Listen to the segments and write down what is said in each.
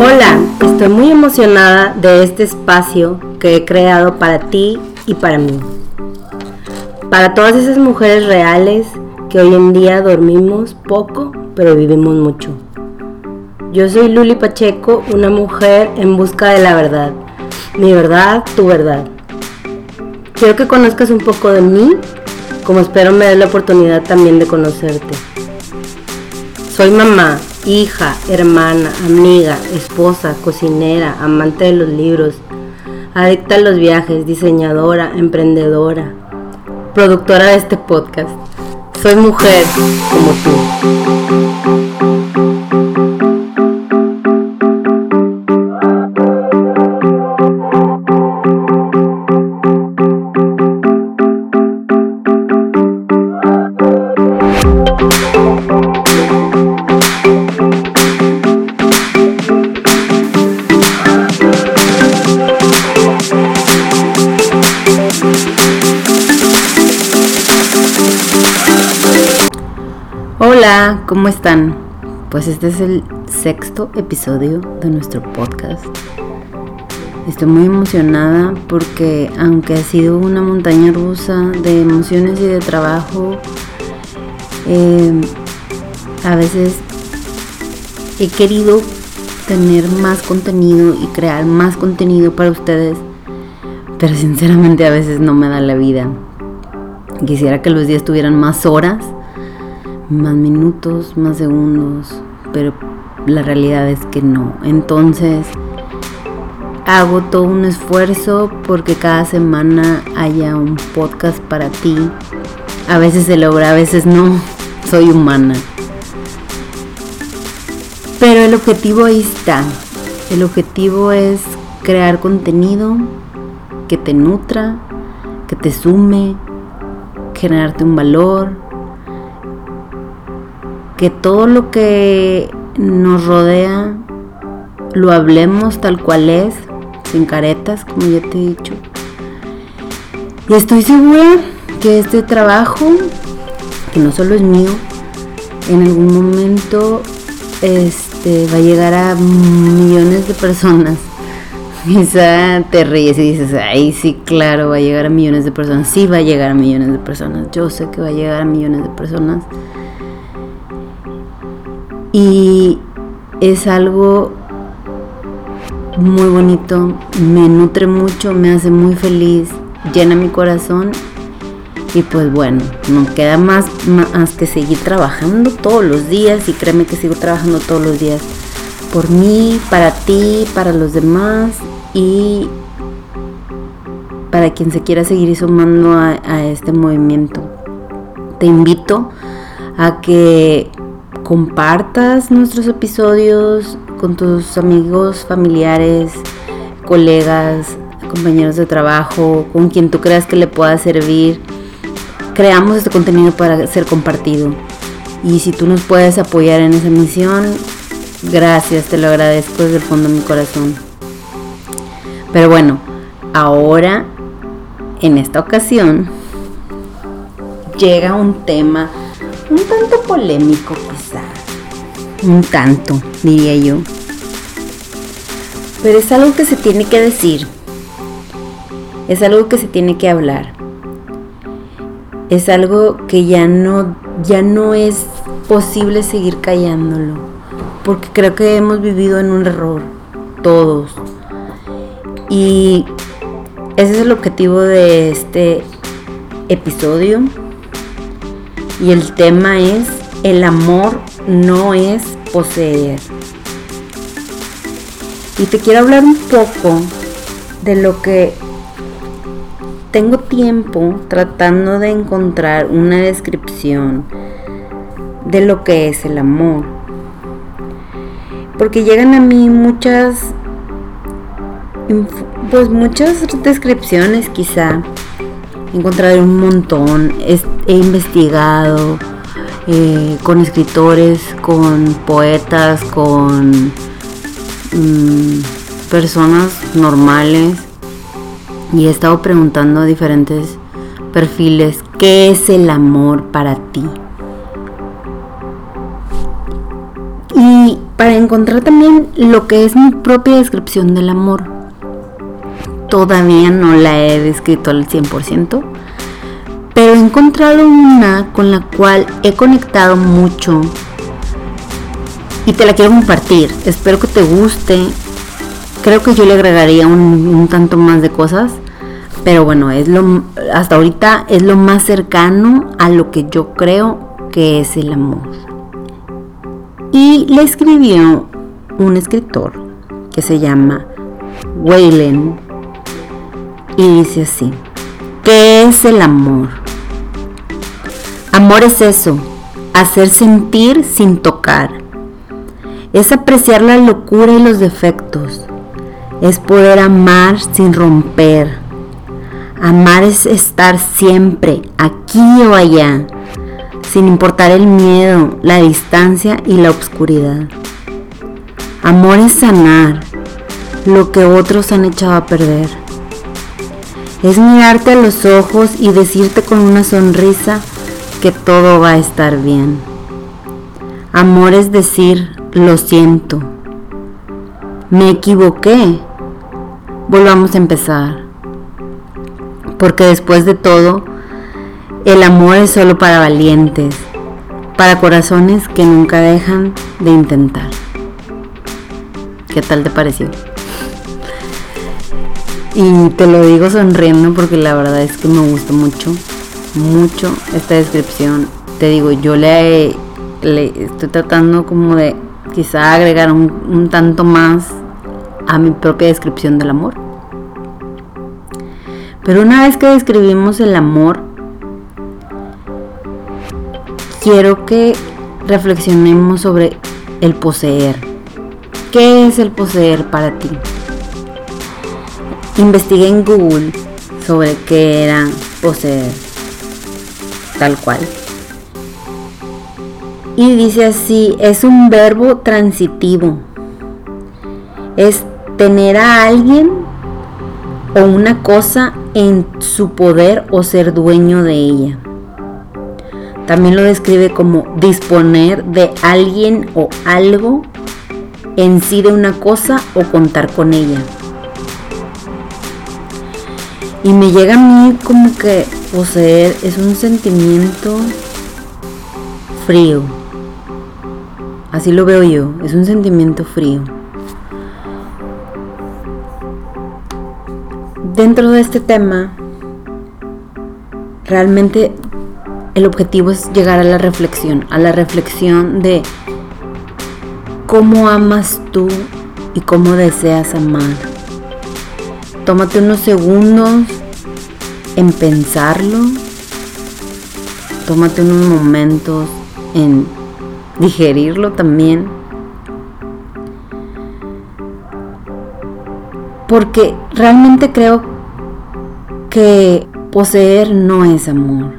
Hola, estoy muy emocionada de este espacio que he creado para ti y para mí. Para todas esas mujeres reales que hoy en día dormimos poco, pero vivimos mucho. Yo soy Luli Pacheco, una mujer en busca de la verdad. Mi verdad, tu verdad. Quiero que conozcas un poco de mí, como espero me des la oportunidad también de conocerte. Soy mamá, hija, hermana, amiga, esposa, cocinera, amante de los libros, adicta a los viajes, diseñadora, emprendedora, productora de este podcast. Soy mujer como tú. ¿Cómo están? Pues este es el sexto episodio de nuestro podcast. Estoy muy emocionada porque aunque ha sido una montaña rusa de emociones y de trabajo, eh, a veces he querido tener más contenido y crear más contenido para ustedes, pero sinceramente a veces no me da la vida. Quisiera que los días tuvieran más horas más minutos, más segundos, pero la realidad es que no. Entonces, hago todo un esfuerzo porque cada semana haya un podcast para ti. A veces se logra, a veces no. Soy humana. Pero el objetivo ahí está. El objetivo es crear contenido que te nutra, que te sume, generarte un valor, que todo lo que nos rodea lo hablemos tal cual es, sin caretas, como ya te he dicho. Y estoy segura que este trabajo, que no solo es mío, en algún momento este, va a llegar a millones de personas. Quizá te ríes y dices, ay, sí, claro, va a llegar a millones de personas. Sí, va a llegar a millones de personas. Yo sé que va a llegar a millones de personas y es algo muy bonito, me nutre mucho, me hace muy feliz, llena mi corazón y pues bueno, no queda más, más que seguir trabajando todos los días y créeme que sigo trabajando todos los días por mí, para ti, para los demás y para quien se quiera seguir sumando a, a este movimiento. Te invito a que compartas nuestros episodios con tus amigos, familiares, colegas, compañeros de trabajo, con quien tú creas que le pueda servir. Creamos este contenido para ser compartido. Y si tú nos puedes apoyar en esa misión, gracias, te lo agradezco desde el fondo de mi corazón. Pero bueno, ahora, en esta ocasión, llega un tema un tanto polémico quizá. Un tanto, diría yo. Pero es algo que se tiene que decir. Es algo que se tiene que hablar. Es algo que ya no, ya no es posible seguir callándolo. Porque creo que hemos vivido en un error. Todos. Y ese es el objetivo de este episodio y el tema es, el amor no es poseer. Y te quiero hablar un poco de lo que tengo tiempo tratando de encontrar una descripción de lo que es el amor. Porque llegan a mí muchas pues muchas descripciones quizá encontrado un montón, he investigado eh, con escritores, con poetas, con mm, personas normales y he estado preguntando a diferentes perfiles, ¿qué es el amor para ti? encontrar también lo que es mi propia descripción del amor. Todavía no la he descrito al 100%, pero he encontrado una con la cual he conectado mucho y te la quiero compartir. Espero que te guste. Creo que yo le agregaría un, tanto más de cosas, pero bueno, es lo hasta ahorita es lo más cercano a lo que yo creo que es el amor. Y le escribió un escritor que se llama Waylen y dice así, ¿qué es el amor? Amor es eso, hacer sentir sin tocar. Es apreciar la locura y los defectos. Es poder amar sin romper. Amar es estar siempre, aquí o allá, sin importar el miedo, la distancia y la oscuridad. Amor es sanar lo que otros han echado a perder. Es mirarte a los ojos y decirte con una sonrisa que todo va a estar bien. Amor es decir, lo siento. Me equivoqué. Volvamos a empezar. Porque después de todo, el amor es solo para valientes, para corazones que nunca dejan de intentar. ¿Qué tal te pareció? Y te lo digo sonriendo porque la verdad es que me gustó mucho, mucho esta descripción. Te digo, yo le, estoy tratando como de quizá agregar un tanto más a mi propia descripción del amor. Pero una vez que describimos el amor, quiero que reflexionemos sobre el poseer. ¿Qué es el poseer para ti? Investigué en Google sobre qué era poseer, tal cual. Y dice así, es un verbo transitivo. Es tener a alguien o una cosa en su poder o ser dueño de ella. También lo describe como disponer de alguien o algo en sí de una cosa o contar con ella. Y me llega a mí como que poseer es un sentimiento frío. Así lo veo yo, es un sentimiento frío. Dentro de este tema, realmente el objetivo es llegar a la reflexión, a la reflexión de cómo amas tú y cómo deseas amar. Tómate unos segundos en pensarlo. Tómate unos momentos en digerirlo también. Porque realmente creo que poseer no es amor.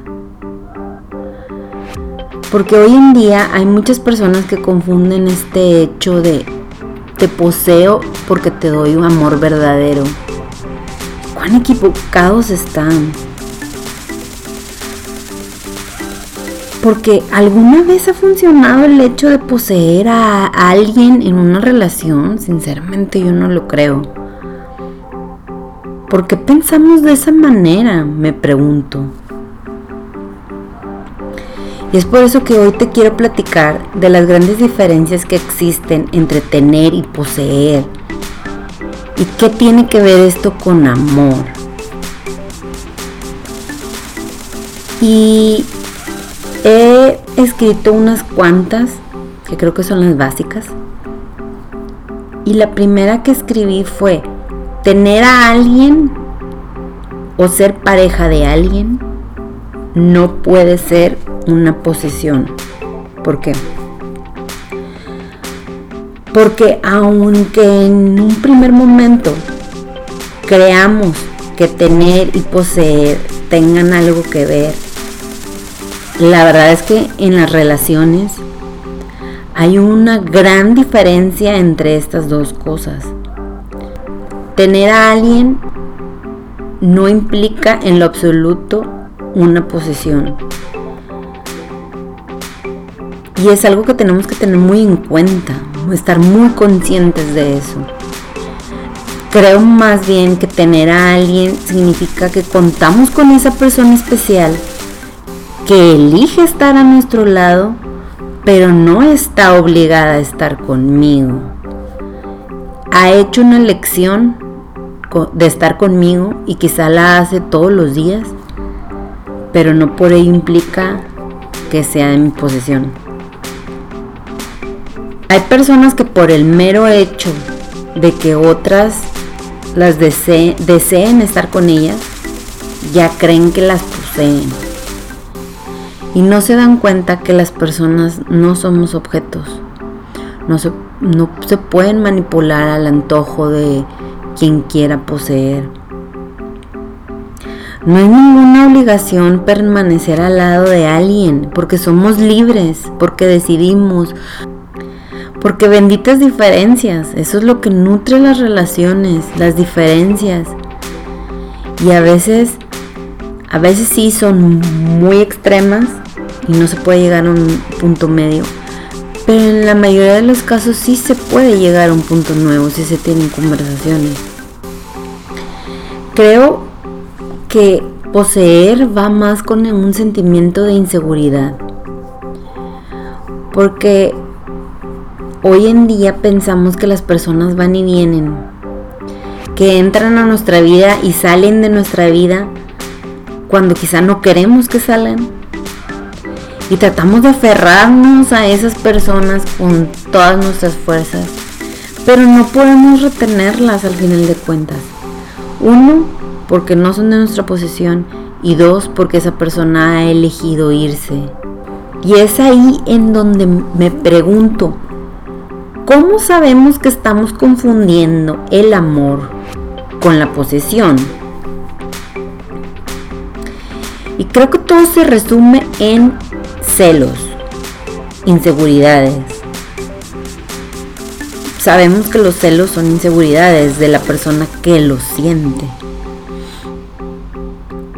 Porque hoy en día hay muchas personas que confunden este hecho de te poseo porque te doy un amor verdadero. ¿Cuán equivocados están? Porque alguna vez ha funcionado el hecho de poseer a alguien en una relación, sinceramente yo no lo creo. ¿Por qué pensamos de esa manera? Me pregunto. Y es por eso que hoy te quiero platicar de las grandes diferencias que existen entre tener y poseer. ¿Y qué tiene que ver esto con amor? Y he escrito unas cuantas, que creo que son las básicas. Y la primera que escribí fue tener a alguien o ser pareja de alguien no puede ser una posesión. ¿Por qué? Porque aunque en un primer momento creamos que tener y poseer tengan algo que ver, la verdad es que en las relaciones hay una gran diferencia entre estas dos cosas. Tener a alguien no implica en lo absoluto una posesión. Y es algo que tenemos que tener muy en cuenta, estar muy conscientes de eso. Creo más bien que tener a alguien significa que contamos con esa persona especial que elige estar a nuestro lado, pero no está obligada a estar conmigo. Ha hecho una elección de estar conmigo y quizá la hace todos los días, pero no por ello implica que sea en mi posesión. Hay personas que por el mero hecho de que otras las deseen estar con ellas, ya creen que las poseen. Y no se dan cuenta que las personas no somos objetos. No se, no se pueden manipular al antojo de quien quiera poseer. No hay ninguna obligación permanecer al lado de alguien, porque somos libres, porque decidimos, porque benditas diferencias, eso es lo que nutre las relaciones, las diferencias. Y a veces, a veces sí son muy extremas y no se puede llegar a un punto medio. Pero en la mayoría de los casos sí se puede llegar a un punto nuevo si se tienen conversaciones. Creo que poseer va más con un sentimiento de inseguridad. Porque hoy en día pensamos que las personas van y vienen, que entran a nuestra vida y salen de nuestra vida cuando quizá no queremos que salgan. Y tratamos de aferrarnos a esas personas con todas nuestras fuerzas, pero no podemos retenerlas al final de cuentas. Uno, porque no son de nuestra posesión y dos, porque esa persona ha elegido irse. Y es ahí en donde me pregunto, ¿cómo sabemos que estamos confundiendo el amor con la posesión? Y creo que todo se resume en celos, inseguridades. Sabemos que los celos son inseguridades de la persona que los siente.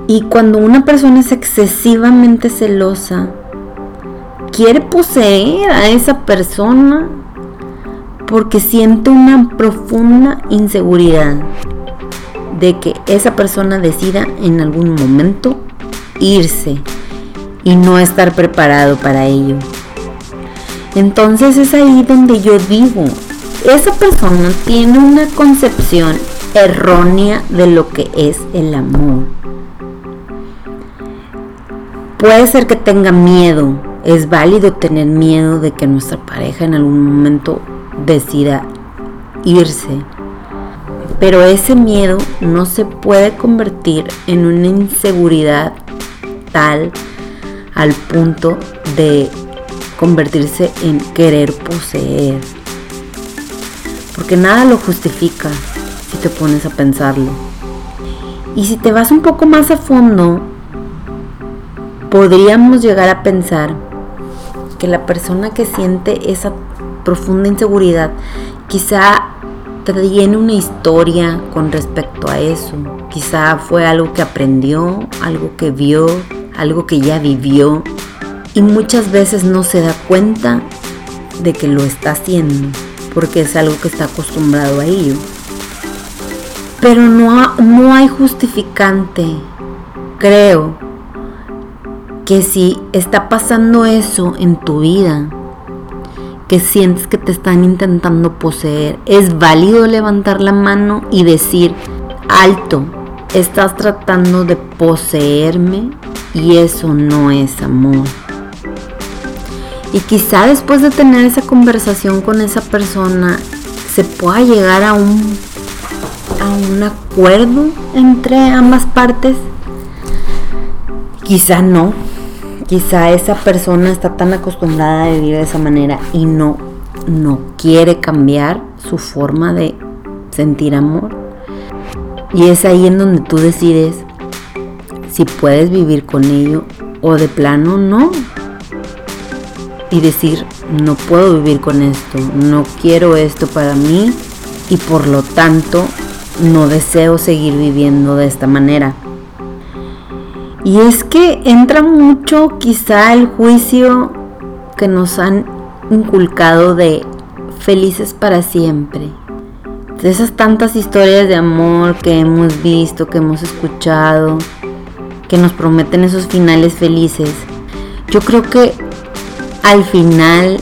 Y cuando una persona es excesivamente celosa, quiere poseer a esa persona porque siente una profunda inseguridad de que esa persona decida en algún momento irse y no estar preparado para ello. Entonces es ahí donde yo digo, esa persona tiene una concepción errónea de lo que es el amor. Puede ser que tenga miedo. Es válido tener miedo de que nuestra pareja en algún momento decida irse. Pero ese miedo no se puede convertir en una inseguridad tal al punto de convertirse en querer poseer. Porque nada lo justifica si te pones a pensarlo. Y si te vas un poco más a fondo, podríamos llegar a pensar que la persona que siente esa profunda inseguridad quizá tiene una historia con respecto a eso. Quizá fue algo que aprendió, algo que vio, algo que ya vivió y muchas veces no se da cuenta de que lo está haciendo porque es algo que está acostumbrado a ello. Pero no, no hay justificante, creo, que si está pasando eso en tu vida, que sientes que te están intentando poseer, es válido levantar la mano y decir, alto, estás tratando de poseerme y eso no es amor. Y quizá después de tener esa conversación con esa persona, se pueda llegar a un, a un acuerdo entre ambas partes. Quizá no, quizá esa persona está tan acostumbrada a vivir de esa manera y no, no quiere cambiar su forma de sentir amor. Y es ahí en donde tú decides si puedes vivir con ello o de plano no. Y decir, no puedo vivir con esto, no quiero esto para mí y por lo tanto no deseo seguir viviendo de esta manera. Y es que entra mucho quizá el juicio que nos han inculcado de felices para siempre. De esas tantas historias de amor que hemos visto, que hemos escuchado, que nos prometen esos finales felices. Yo creo que al final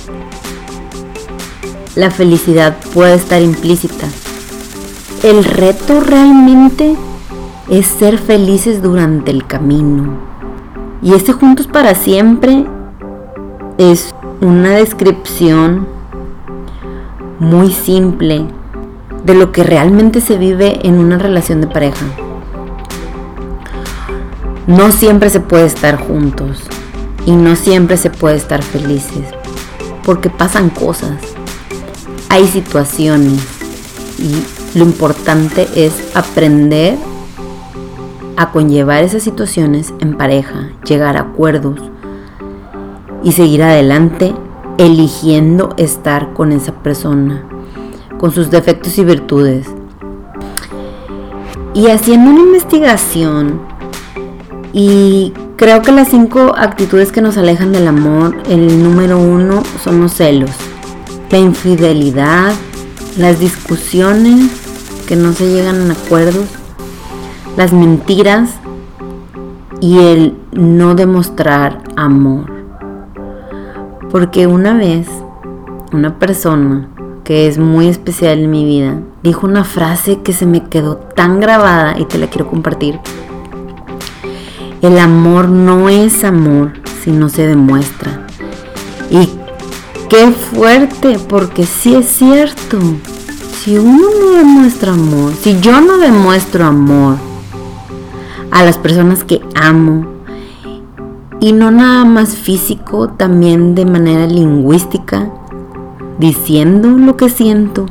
la felicidad puede estar implícita. El reto realmente es ser felices durante el camino. Y este juntos para siempre es una descripción muy simple de lo que realmente se vive en una relación de pareja. No siempre se puede estar juntos y no siempre se puede estar felices porque pasan cosas, hay situaciones y lo importante es aprender a conllevar esas situaciones en pareja, llegar a acuerdos y seguir adelante eligiendo estar con esa persona, con sus defectos y virtudes. Y haciendo una investigación, y creo que las cinco actitudes que nos alejan del amor, el número uno son los celos, la infidelidad, las discusiones que no se llegan a acuerdos, las mentiras y el no demostrar amor. Porque una vez una persona que es muy especial en mi vida dijo una frase que se me quedó tan grabada y te la quiero compartir. El amor no es amor si no se demuestra. Y qué fuerte, porque sí es cierto. Si uno no demuestra amor, si yo no demuestro amor a las personas que amo, y no nada más físico, también de manera lingüística, diciendo lo que siento.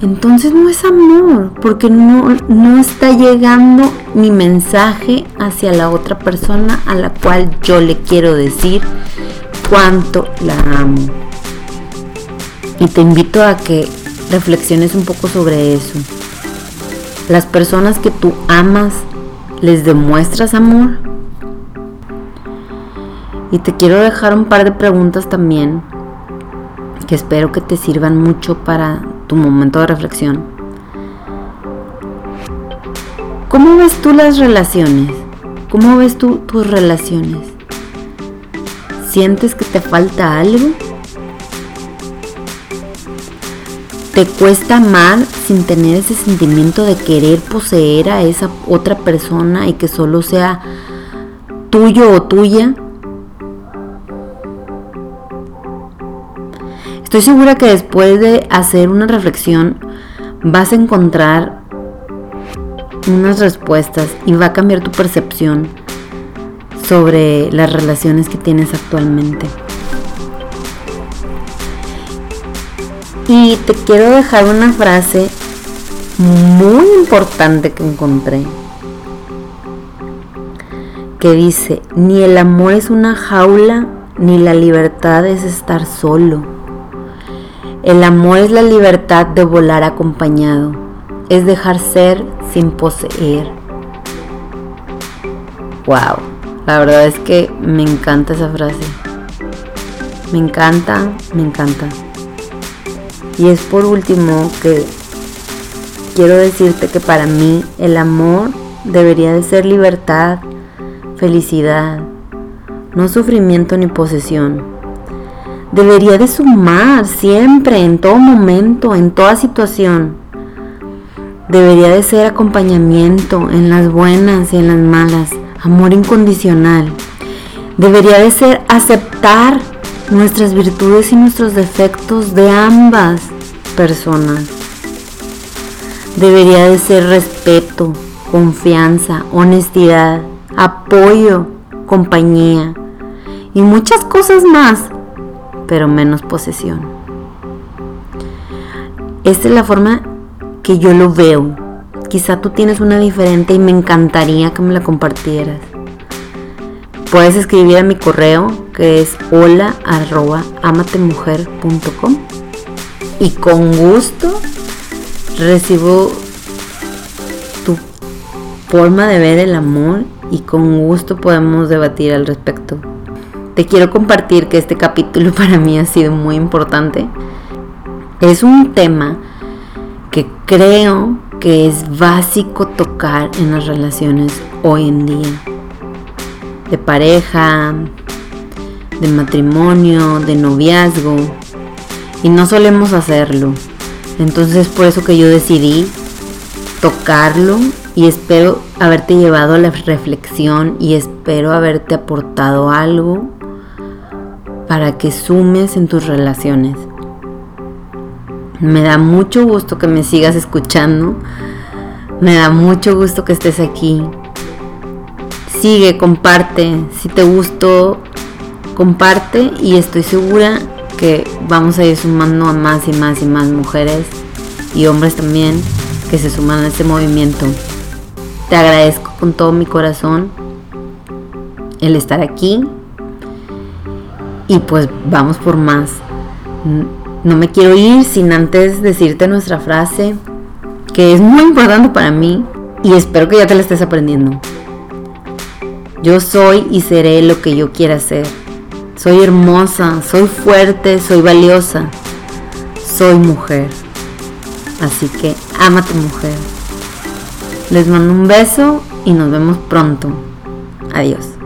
Entonces no es amor, porque no, no está llegando mi mensaje hacia la otra persona a la cual yo le quiero decir cuánto la amo. Y te invito a que reflexiones un poco sobre eso. Las personas que tú amas, ¿les demuestras amor? Y te quiero dejar un par de preguntas también que espero que te sirvan mucho para tu momento de reflexión. ¿Cómo ves tú las relaciones? ¿Cómo ves tú tus relaciones? ¿Sientes que te falta algo? ¿Te cuesta amar sin tener ese sentimiento de querer poseer a esa otra persona y que solo sea tuyo o tuya? Estoy segura que después de hacer una reflexión vas a encontrar unas respuestas y va a cambiar tu percepción sobre las relaciones que tienes actualmente. Y te quiero dejar una frase muy importante que encontré. Que dice, ni el amor es una jaula, ni la libertad es estar solo. El amor es la libertad de volar acompañado, es dejar ser sin poseer. Wow, la verdad es que me encanta esa frase. Me encanta, me encanta. Y es por último que quiero decirte que para mí el amor debería de ser libertad, felicidad, no sufrimiento ni posesión debería de sumar siempre, en todo momento, en toda situación. Debería de ser acompañamiento en las buenas y en las malas, amor incondicional. Debería de ser aceptar nuestras virtudes y nuestros defectos de ambas personas. Debería de ser respeto, confianza, honestidad, apoyo, compañía y muchas cosas más pero menos posesión. Esta es la forma que yo lo veo. Quizá tú tienes una diferente y me encantaría que me la compartieras. Puedes escribir a mi correo que es hola y con gusto recibo tu forma de ver el amor y con gusto podemos debatir al respecto. Te quiero compartir que este capítulo para mí ha sido muy importante Es un tema que creo que es básico tocar en las relaciones hoy en día. De pareja, de matrimonio, de noviazgo. Y no solemos hacerlo. Entonces por eso que yo decidí tocarlo y espero haberte llevado a la reflexión y espero haberte aportado algo para que sumes en tus relaciones. Me da mucho gusto que me sigas escuchando. Me da mucho gusto que estés aquí. Sigue, comparte. Si te gustó, comparte y estoy segura que vamos a ir sumando a más y más y más mujeres y hombres también que se suman a este movimiento. Te agradezco con todo mi corazón el estar aquí y pues vamos por más. No me quiero ir sin antes decirte nuestra frase, que es muy importante para mí y espero que ya te la estés aprendiendo. Yo soy y seré lo que yo quiera ser. Soy hermosa, soy fuerte, soy valiosa, soy mujer. Así que ama tu mujer. Les mando un beso y nos vemos pronto. Adiós.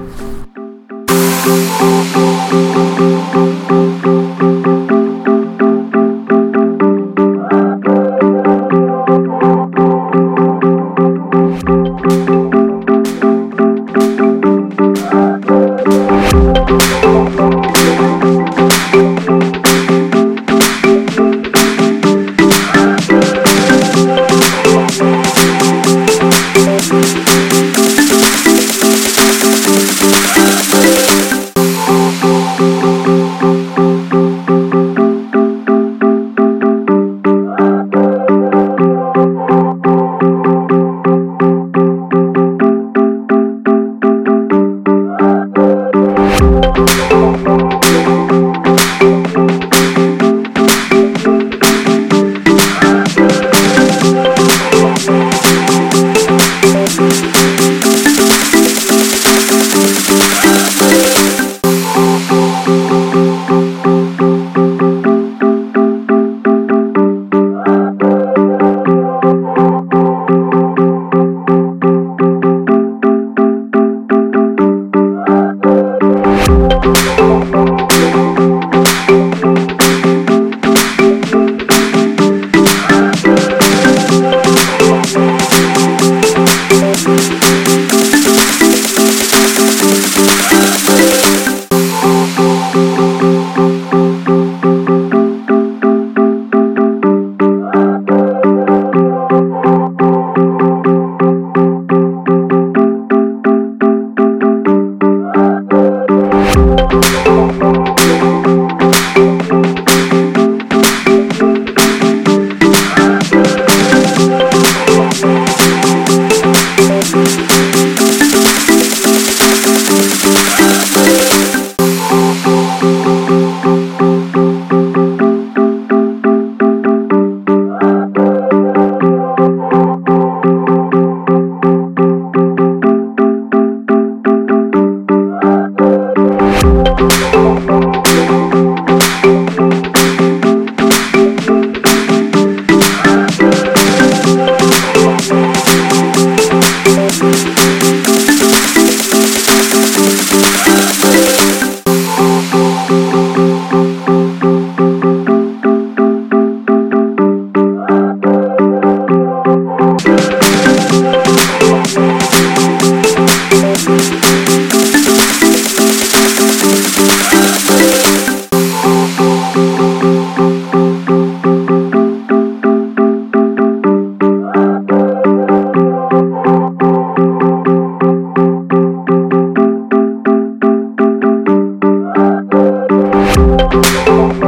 Música